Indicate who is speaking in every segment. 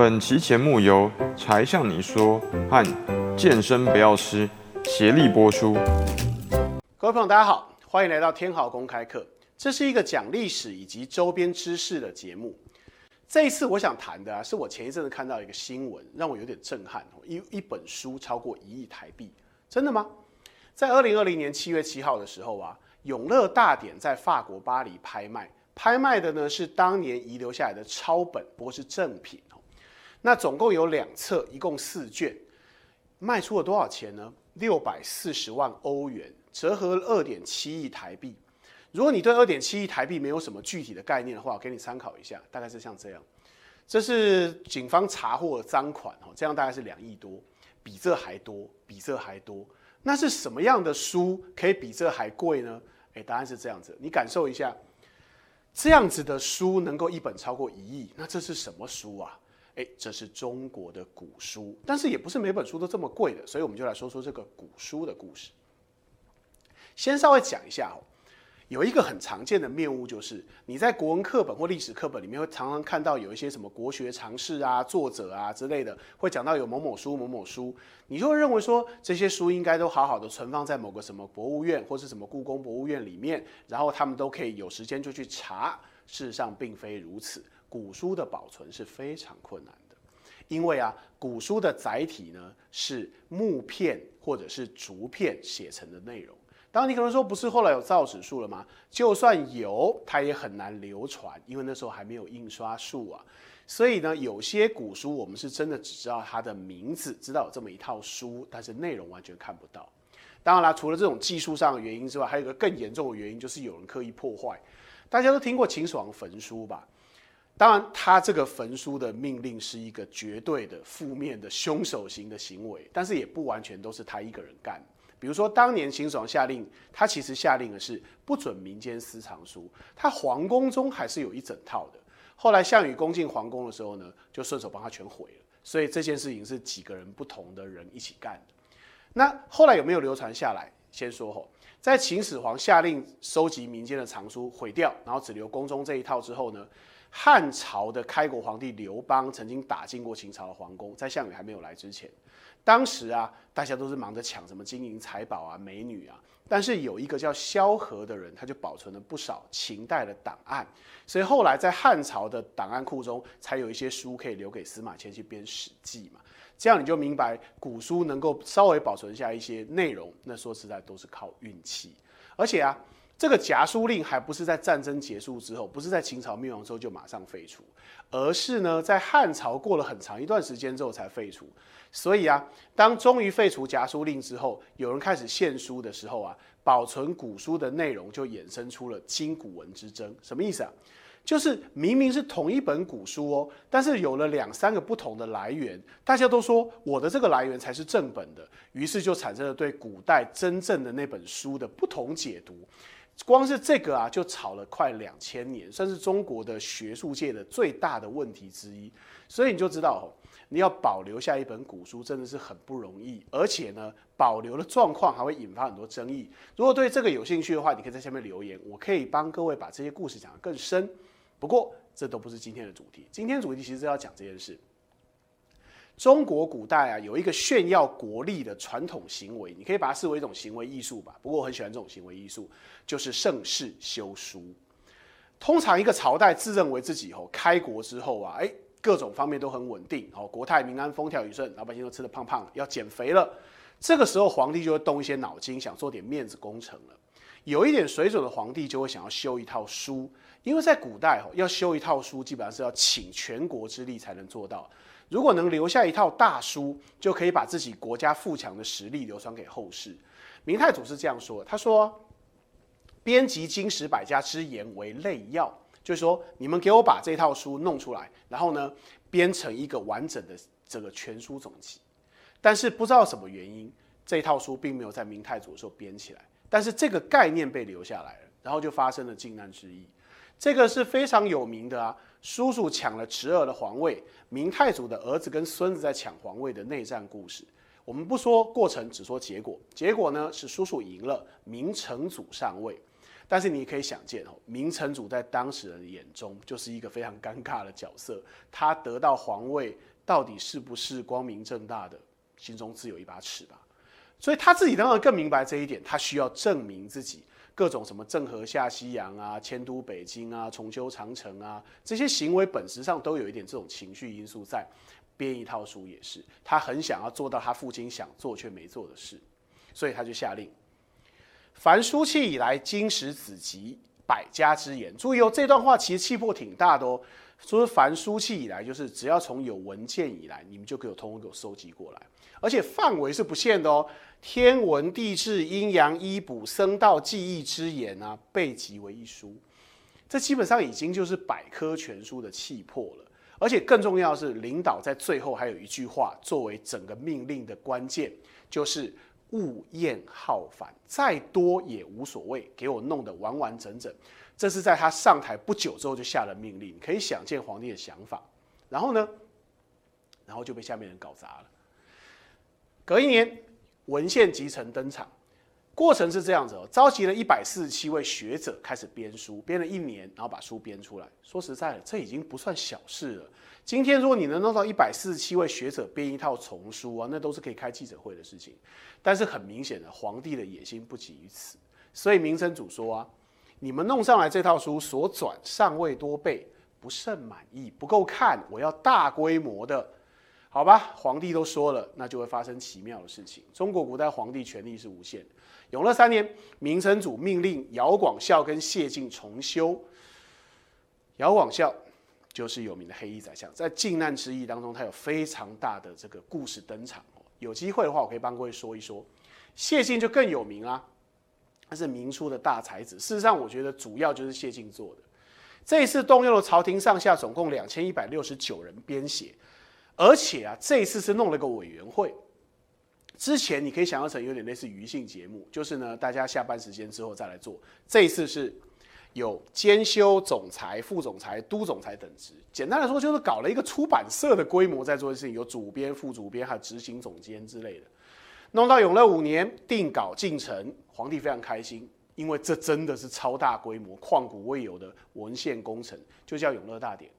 Speaker 1: 本期节目由柴向你说和健身不要吃协力播出。
Speaker 2: 各位朋友，大家好，欢迎来到天豪公开课。这是一个讲历史以及周边知识的节目。这一次我想谈的啊，是我前一阵子看到一个新闻，让我有点震撼。一一本书超过一亿台币，真的吗？在二零二零年七月七号的时候啊，永乐大典在法国巴黎拍卖，拍卖的呢是当年遗留下来的抄本，不过是正品。那总共有两册，一共四卷，卖出了多少钱呢？六百四十万欧元，折合二点七亿台币。如果你对二点七亿台币没有什么具体的概念的话，我给你参考一下，大概是像这样。这是警方查获的赃款哦，这样大概是两亿多，比这还多，比这还多。那是什么样的书可以比这还贵呢？诶，答案是这样子，你感受一下，这样子的书能够一本超过一亿，那这是什么书啊？诶，这是中国的古书，但是也不是每本书都这么贵的，所以我们就来说说这个古书的故事。先稍微讲一下哦。有一个很常见的谬误，就是你在国文课本或历史课本里面会常常看到有一些什么国学常识啊、作者啊之类的，会讲到有某某书、某某书，你就会认为说这些书应该都好好的存放在某个什么博物院或是什么故宫博物院里面，然后他们都可以有时间就去查。事实上并非如此，古书的保存是非常困难的，因为啊，古书的载体呢是木片或者是竹片写成的内容。当，你可能说不是后来有造纸术了吗？就算有，它也很难流传，因为那时候还没有印刷术啊。所以呢，有些古书我们是真的只知道它的名字，知道有这么一套书，但是内容完全看不到。当然啦，除了这种技术上的原因之外，还有一个更严重的原因，就是有人刻意破坏。大家都听过秦始皇焚书吧？当然，他这个焚书的命令是一个绝对的负面的凶手型的行为，但是也不完全都是他一个人干。比如说，当年秦始皇下令，他其实下令的是不准民间私藏书，他皇宫中还是有一整套的。后来项羽攻进皇宫的时候呢，就顺手帮他全毁了。所以这件事情是几个人不同的人一起干的。那后来有没有流传下来？先说吼，在秦始皇下令收集民间的藏书毁掉，然后只留宫中这一套之后呢，汉朝的开国皇帝刘邦曾经打进过秦朝的皇宫，在项羽还没有来之前。当时啊，大家都是忙着抢什么金银财宝啊、美女啊，但是有一个叫萧何的人，他就保存了不少秦代的档案，所以后来在汉朝的档案库中，才有一些书可以留给司马迁去编《史记》嘛。这样你就明白，古书能够稍微保存下一些内容，那说实在都是靠运气。而且啊，这个夹书令还不是在战争结束之后，不是在秦朝灭亡之后就马上废除，而是呢，在汉朝过了很长一段时间之后才废除。所以啊，当终于废除夹书令之后，有人开始献书的时候啊，保存古书的内容就衍生出了今古文之争。什么意思啊？就是明明是同一本古书哦，但是有了两三个不同的来源，大家都说我的这个来源才是正本的，于是就产生了对古代真正的那本书的不同解读。光是这个啊，就吵了快两千年，算是中国的学术界的最大的问题之一。所以你就知道。你要保留下一本古书，真的是很不容易，而且呢，保留的状况还会引发很多争议。如果对这个有兴趣的话，你可以在下面留言，我可以帮各位把这些故事讲得更深。不过，这都不是今天的主题。今天主题其实是要讲这件事。中国古代啊，有一个炫耀国力的传统行为，你可以把它视为一种行为艺术吧。不过，我很喜欢这种行为艺术，就是盛世修书。通常一个朝代自认为自己以后开国之后啊，哎。各种方面都很稳定，哦，国泰民安，风调雨顺，老百姓都吃的胖胖，要减肥了。这个时候，皇帝就会动一些脑筋，想做点面子工程了。有一点水准的皇帝就会想要修一套书，因为在古代，哦，要修一套书，基本上是要请全国之力才能做到。如果能留下一套大书，就可以把自己国家富强的实力流传给后世。明太祖是这样说，他说：“编辑经史百家之言为类要。”就是说，你们给我把这套书弄出来，然后呢，编成一个完整的这个全书总集。但是不知道什么原因，这套书并没有在明太祖的时候编起来，但是这个概念被留下来了，然后就发生了靖难之役。这个是非常有名的啊，叔叔抢了侄儿的皇位，明太祖的儿子跟孙子在抢皇位的内战故事。我们不说过程，只说结果。结果呢是叔叔赢了，明成祖上位。但是你可以想见哦，明成祖在当时人眼中就是一个非常尴尬的角色。他得到皇位，到底是不是光明正大的？心中自有一把尺吧。所以他自己当然更明白这一点，他需要证明自己各种什么郑和下西洋啊、迁都北京啊、重修长城啊这些行为，本质上都有一点这种情绪因素在。编一套书也是，他很想要做到他父亲想做却没做的事，所以他就下令。凡书契以来，经史子集百家之言。注意哦，这段话其实气魄挺大的哦。说凡书契以来，就是只要从有文件以来，你们就给我通通给我收集过来，而且范围是不限的哦。天文地质、阴阳医卜、生道技艺之言啊，备集为一书，这基本上已经就是百科全书的气魄了。而且更重要的是，领导在最后还有一句话作为整个命令的关键，就是勿厌好繁，再多也无所谓，给我弄得完完整整。这是在他上台不久之后就下了命令，可以想见皇帝的想法。然后呢，然后就被下面人搞砸了。隔一年，文献集成登场。过程是这样子哦，召集了一百四十七位学者开始编书，编了一年，然后把书编出来。说实在的，这已经不算小事了。今天如果你能弄到一百四十七位学者编一套丛书啊，那都是可以开记者会的事情。但是很明显的，皇帝的野心不及于此，所以明成祖说啊，你们弄上来这套书所转尚未多倍，不甚满意，不够看，我要大规模的。好吧，皇帝都说了，那就会发生奇妙的事情。中国古代皇帝权力是无限的。永乐三年，明成祖命令姚广孝跟谢晋重修。姚广孝就是有名的黑衣宰相，在靖难之役当中，他有非常大的这个故事登场。有机会的话，我可以帮各位说一说。谢晋就更有名啊，他是明初的大才子。事实上，我觉得主要就是谢晋做的。这一次动用了朝廷上下总共两千一百六十九人编写。而且啊，这一次是弄了个委员会。之前你可以想象成有点类似娱性节目，就是呢，大家下班时间之后再来做。这一次是有监修、总裁、副总裁、督总裁等职。简单来说，就是搞了一个出版社的规模在做的事情，有主编、副主编，还有执行总监之类的。弄到永乐五年，定稿进程，皇帝非常开心，因为这真的是超大规模、旷古未有的文献工程，就叫永乐大典。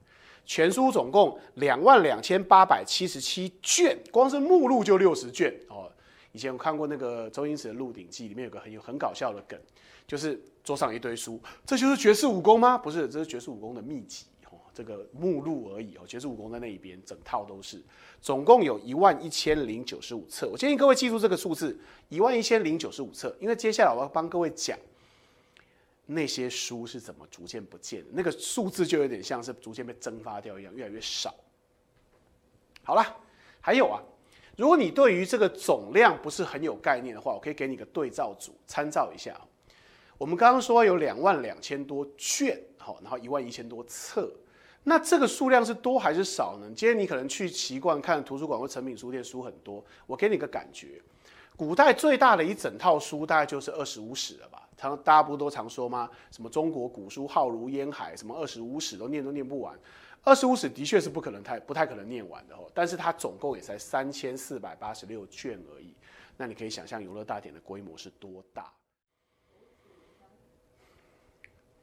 Speaker 2: 全书总共两万两千八百七十七卷，光是目录就六十卷哦。以前我看过那个周星驰的《鹿鼎记》，里面有个很有很搞笑的梗，就是桌上一堆书，这就是绝世武功吗？不是，这是绝世武功的秘籍，这个目录而已哦。绝世武功在那一边，整套都是，总共有一万一千零九十五册。我建议各位记住这个数字，一万一千零九十五册，因为接下来我要帮各位讲。那些书是怎么逐渐不见的？那个数字就有点像是逐渐被蒸发掉一样，越来越少。好了，还有啊，如果你对于这个总量不是很有概念的话，我可以给你个对照组参照一下。我们刚刚说有两万两千多卷，好，然后一万一千多册，那这个数量是多还是少呢？今天你可能去习惯看图书馆或成品书店，书很多，我给你个感觉，古代最大的一整套书大概就是二十五史了吧？常大家不都常说吗？什么中国古书浩如烟海，什么二十五史都念都念不完。二十五史的确是不可能太不太可能念完的哦。但是它总共也才三千四百八十六卷而已。那你可以想象永乐大典的规模是多大？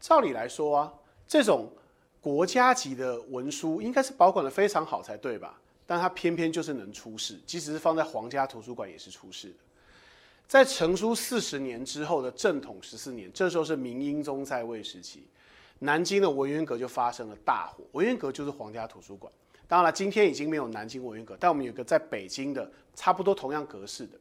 Speaker 2: 照理来说啊，这种国家级的文书应该是保管的非常好才对吧？但它偏偏就是能出事，即使是放在皇家图书馆也是出事的。在成书四十年之后的正统十四年，这时候是明英宗在位时期，南京的文渊阁就发生了大火。文渊阁就是皇家图书馆，当然了，今天已经没有南京文渊阁，但我们有个在北京的差不多同样格式的。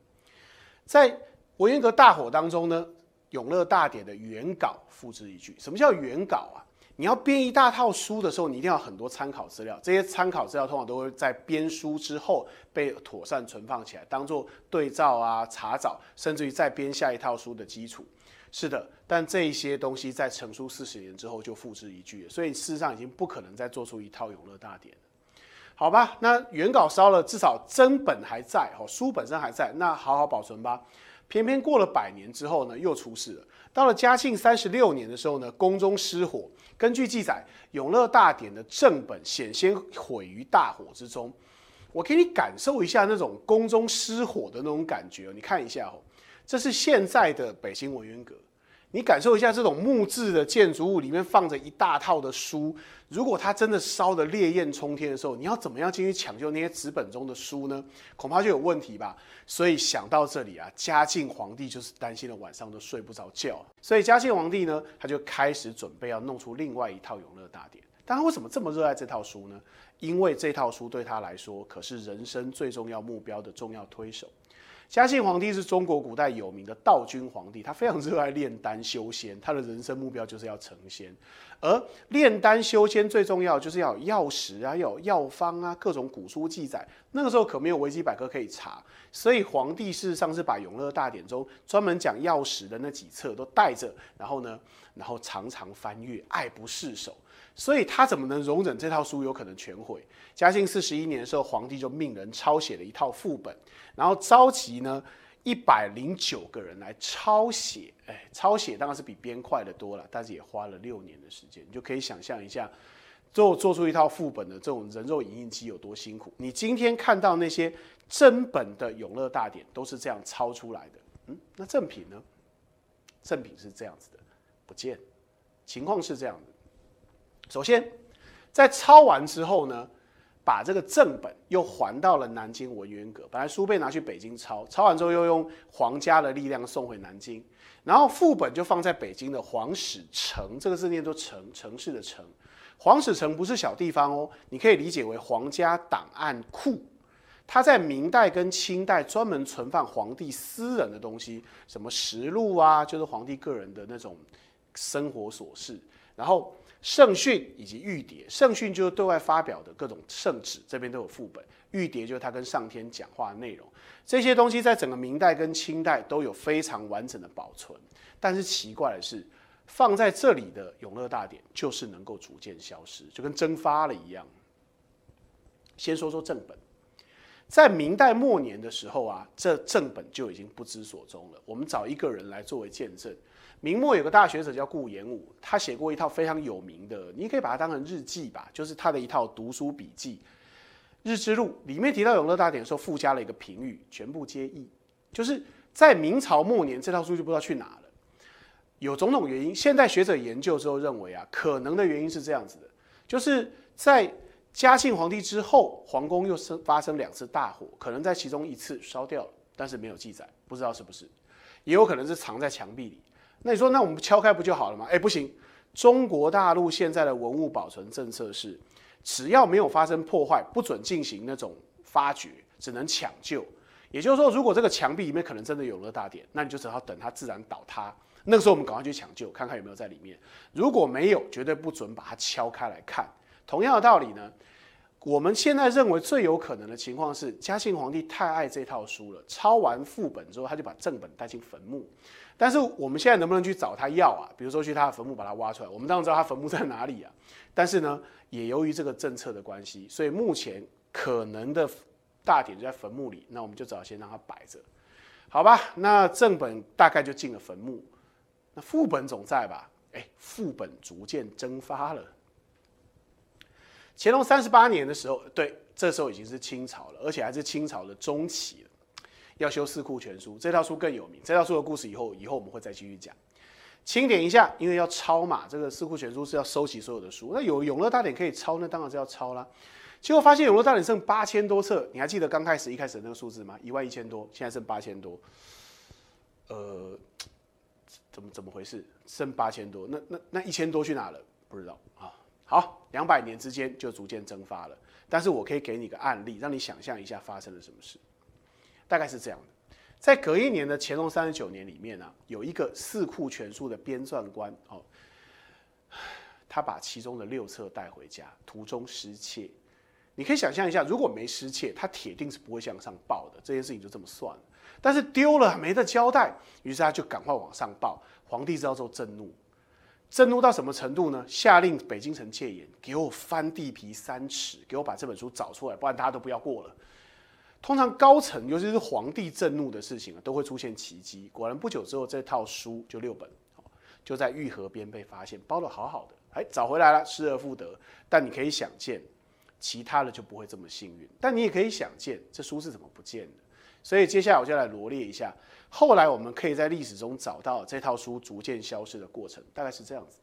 Speaker 2: 在文渊阁大火当中呢，永乐大典的原稿付之一炬。什么叫原稿啊？你要编一大套书的时候，你一定要很多参考资料。这些参考资料通常都会在编书之后被妥善存放起来，当做对照啊、查找，甚至于再编下一套书的基础。是的，但这一些东西在成书四十年之后就付之一炬了，所以事实上已经不可能再做出一套永乐大典了。好吧，那原稿烧了，至少真本还在哦，书本身还在，那好好保存吧。偏偏过了百年之后呢，又出事了。到了嘉庆三十六年的时候呢，宫中失火。根据记载，《永乐大典》的正本险些毁于大火之中。我给你感受一下那种宫中失火的那种感觉。你看一下哦，这是现在的北京文渊阁。你感受一下这种木质的建筑物里面放着一大套的书，如果它真的烧的烈焰冲天的时候，你要怎么样进去抢救那些纸本中的书呢？恐怕就有问题吧。所以想到这里啊，嘉靖皇帝就是担心的晚上都睡不着觉。所以嘉靖皇帝呢，他就开始准备要弄出另外一套永乐大典。但他为什么这么热爱这套书呢？因为这套书对他来说可是人生最重要目标的重要推手。嘉庆皇帝是中国古代有名的道君皇帝，他非常热爱炼丹修仙，他的人生目标就是要成仙。而炼丹修仙最重要就是要有药食啊，要有药方啊，各种古书记载。那个时候可没有维基百科可以查，所以皇帝事实上是把《永乐大典》中专门讲药食的那几册都带着，然后呢，然后常常翻阅，爱不释手。所以他怎么能容忍这套书有可能全毁？嘉靖四十一年的时候，皇帝就命人抄写了一套副本，然后召集呢一百零九个人来抄写。哎，抄写当然是比编快的多了，但是也花了六年的时间。你就可以想象一下，做做出一套副本的这种人肉影印机有多辛苦。你今天看到那些真本的《永乐大典》都是这样抄出来的。嗯，那正品呢？正品是这样子的，不见。情况是这样的。首先，在抄完之后呢，把这个正本又还到了南京文渊阁。本来书被拿去北京抄，抄完之后又用皇家的力量送回南京，然后副本就放在北京的皇史城，这个字念作城，城市的城。皇史城不是小地方哦，你可以理解为皇家档案库。它在明代跟清代专门存放皇帝私人的东西，什么实录啊，就是皇帝个人的那种生活琐事，然后。圣训以及玉牒，圣训就是对外发表的各种圣旨，这边都有副本；玉牒就是他跟上天讲话的内容。这些东西在整个明代跟清代都有非常完整的保存。但是奇怪的是，放在这里的永乐大典就是能够逐渐消失，就跟蒸发了一样。先说说正本，在明代末年的时候啊，这正本就已经不知所踪了。我们找一个人来作为见证。明末有个大学者叫顾炎武，他写过一套非常有名的，你可以把它当成日记吧，就是他的一套读书笔记《日之录》，里面提到永乐大典的时候，附加了一个评语，全部皆异。就是在明朝末年，这套书就不知道去哪了。有种种原因，现代学者研究之后认为啊，可能的原因是这样子的，就是在嘉庆皇帝之后，皇宫又生发生两次大火，可能在其中一次烧掉了，但是没有记载，不知道是不是，也有可能是藏在墙壁里。那你说，那我们敲开不就好了吗？哎，不行，中国大陆现在的文物保存政策是，只要没有发生破坏，不准进行那种发掘，只能抢救。也就是说，如果这个墙壁里面可能真的有了大典，那你就只好等它自然倒塌。那个时候我们赶快去抢救，看看有没有在里面。如果没有，绝对不准把它敲开来看。同样的道理呢，我们现在认为最有可能的情况是，嘉庆皇帝太爱这套书了，抄完副本之后，他就把正本带进坟墓。但是我们现在能不能去找他要啊？比如说去他的坟墓把它挖出来，我们当然知道他坟墓在哪里啊。但是呢，也由于这个政策的关系，所以目前可能的大典就在坟墓里。那我们就只好先让它摆着，好吧？那正本大概就进了坟墓，那副本总在吧？哎，副本逐渐蒸发了。乾隆三十八年的时候，对，这时候已经是清朝了，而且还是清朝的中期。要修《四库全书》，这套书更有名。这套书的故事以后，以后我们会再继续讲。清点一下，因为要抄嘛，这个《四库全书》是要收集所有的书。那有《永乐大典》可以抄，那当然是要抄啦。结果发现《永乐大典》剩八千多册，你还记得刚开始一开始那个数字吗？一万一千多，现在剩八千多。呃，怎么怎么回事？剩八千多，那那那一千多去哪了？不知道啊。好，两百年之间就逐渐蒸发了。但是我可以给你个案例，让你想象一下发生了什么事。大概是这样的，在隔一年的乾隆三十九年里面呢，有一个《四库全书》的编撰官哦，他把其中的六册带回家，途中失窃。你可以想象一下，如果没失窃，他铁定是不会向上报的。这件事情就这么算了。但是丢了没得交代，于是他就赶快往上报。皇帝知道之后震怒，震怒到什么程度呢？下令北京城戒严，给我翻地皮三尺，给我把这本书找出来，不然大家都不要过了。通常高层，尤其是皇帝震怒的事情啊，都会出现奇迹。果然不久之后，这套书就六本，就在玉河边被发现，包的好好的，哎，找回来了，失而复得。但你可以想见，其他的就不会这么幸运。但你也可以想见，这书是怎么不见的？所以接下来我就来罗列一下，后来我们可以在历史中找到这套书逐渐消失的过程，大概是这样子。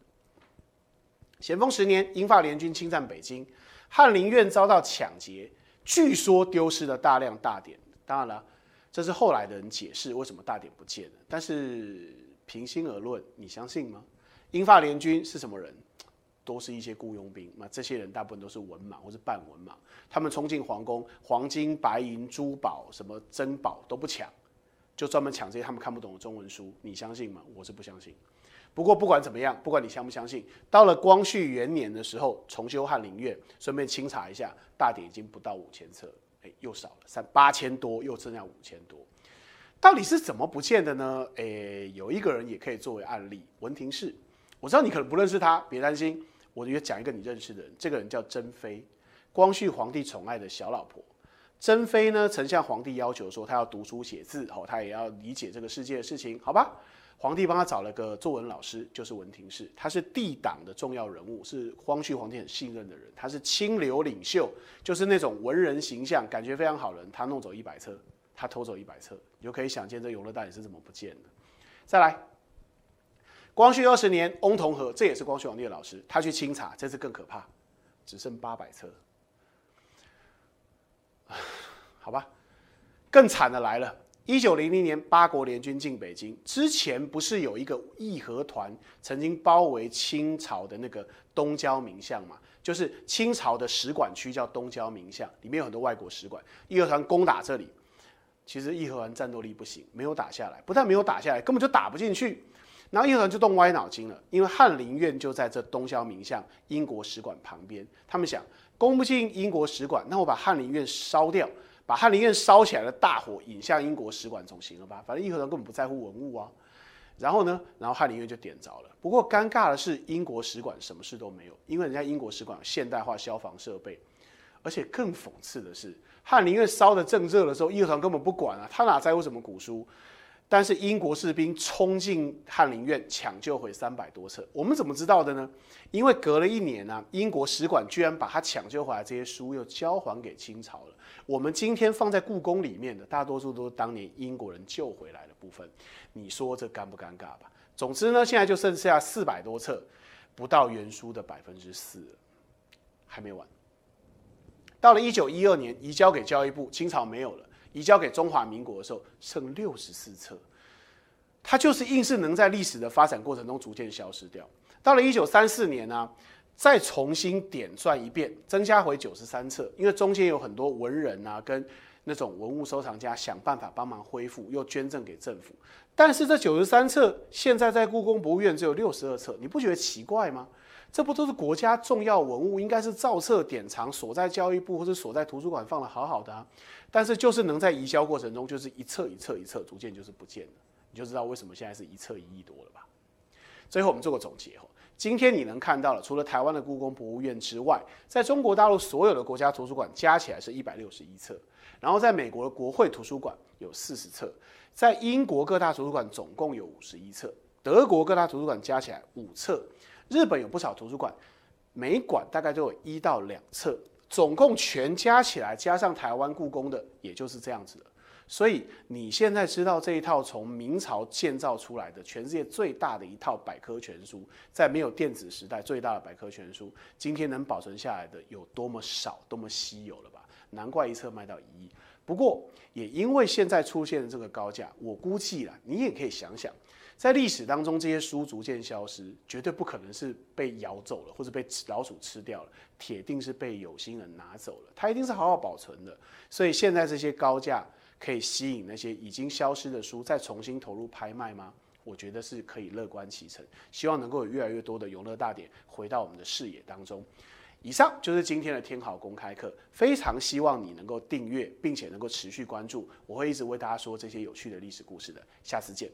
Speaker 2: 咸丰十年，英法联军侵占北京，翰林院遭到抢劫，据说丢失了大量大典。当然了，这是后来的人解释为什么大典不见了。但是平心而论，你相信吗？英法联军是什么人？都是一些雇佣兵，那这些人大部分都是文盲或是半文盲，他们冲进皇宫，黄金、白银、珠宝、什么珍宝都不抢，就专门抢这些他们看不懂的中文书。你相信吗？我是不相信。不过不管怎么样，不管你相不相信，到了光绪元年的时候，重修翰林院，顺便清查一下，大典已经不到五千册，哎，又少了三八千多，又剩下五千多，到底是怎么不见的呢？哎，有一个人也可以作为案例，文廷式，我知道你可能不认识他，别担心。我就讲一个你认识的人，这个人叫珍妃，光绪皇帝宠爱的小老婆。珍妃呢，曾向皇帝要求说，她要读书写字，哦，她也要理解这个世界的事情，好吧？皇帝帮他找了个作文老师，就是文廷式，他是帝党的重要人物，是光绪皇帝很信任的人，他是清流领袖，就是那种文人形象，感觉非常好人。他弄走一百册，他偷走一百册，你就可以想见这永乐大典是怎么不见的。再来。光绪二十年，翁同和，这也是光绪皇帝的老师，他去清查，这次更可怕，只剩八百册。好吧，更惨的来了。一九零零年，八国联军进北京之前，不是有一个义和团曾经包围清朝的那个东交民巷嘛？就是清朝的使馆区叫东交民巷，里面有很多外国使馆。义和团攻打这里，其实义和团战斗力不行，没有打下来，不但没有打下来，根本就打不进去。然后义和团就动歪脑筋了，因为翰林院就在这东郊民巷英国使馆旁边。他们想攻不进英国使馆，那我把翰林院烧掉，把翰林院烧起来的大火引向英国使馆总行了吧？反正义和团根本不在乎文物啊。然后呢，然后翰林院就点着了。不过尴尬的是，英国使馆什么事都没有，因为人家英国使馆有现代化消防设备。而且更讽刺的是，翰林院烧的正热的时候，义和团根本不管啊，他哪在乎什么古书？但是英国士兵冲进翰林院抢救回三百多册，我们怎么知道的呢？因为隔了一年呢，英国使馆居然把他抢救回来这些书又交还给清朝了。我们今天放在故宫里面的大多数都是当年英国人救回来的部分，你说这尴不尴尬吧？总之呢，现在就剩下四百多册，不到原书的百分之四，还没完。到了一九一二年，移交给教育部，清朝没有了。移交给中华民国的时候，剩六十四册，它就是硬是能在历史的发展过程中逐渐消失掉。到了一九三四年呢，再重新点算一遍，增加回九十三册，因为中间有很多文人啊，跟那种文物收藏家想办法帮忙恢复，又捐赠给政府。但是这九十三册现在在故宫博物院只有六十二册，你不觉得奇怪吗？这不都是国家重要文物，应该是造册典藏，锁在教育部或者锁在图书馆放的好好的啊。但是就是能在移交过程中，就是一册一册一册，逐渐就是不见了，你就知道为什么现在是一册一亿多了吧？最后我们做个总结哦，今天你能看到了，除了台湾的故宫博物院之外，在中国大陆所有的国家图书馆加起来是一百六十一册，然后在美国的国会图书馆有四十册，在英国各大图书馆总共有五十一册，德国各大图书馆加起来五册。日本有不少图书馆，每馆大概都有一到两册，总共全加起来，加上台湾故宫的，也就是这样子的。所以你现在知道这一套从明朝建造出来的全世界最大的一套百科全书，在没有电子时代最大的百科全书，今天能保存下来的有多么少、多么稀有了吧？难怪一册卖到一亿。不过也因为现在出现的这个高价，我估计了，你也可以想想。在历史当中，这些书逐渐消失，绝对不可能是被咬走了，或者被老鼠吃掉了，铁定是被有心人拿走了。它一定是好好保存的。所以现在这些高价可以吸引那些已经消失的书再重新投入拍卖吗？我觉得是可以乐观其成。希望能够有越来越多的永乐大典回到我们的视野当中。以上就是今天的天好公开课，非常希望你能够订阅，并且能够持续关注，我会一直为大家说这些有趣的历史故事的。下次见。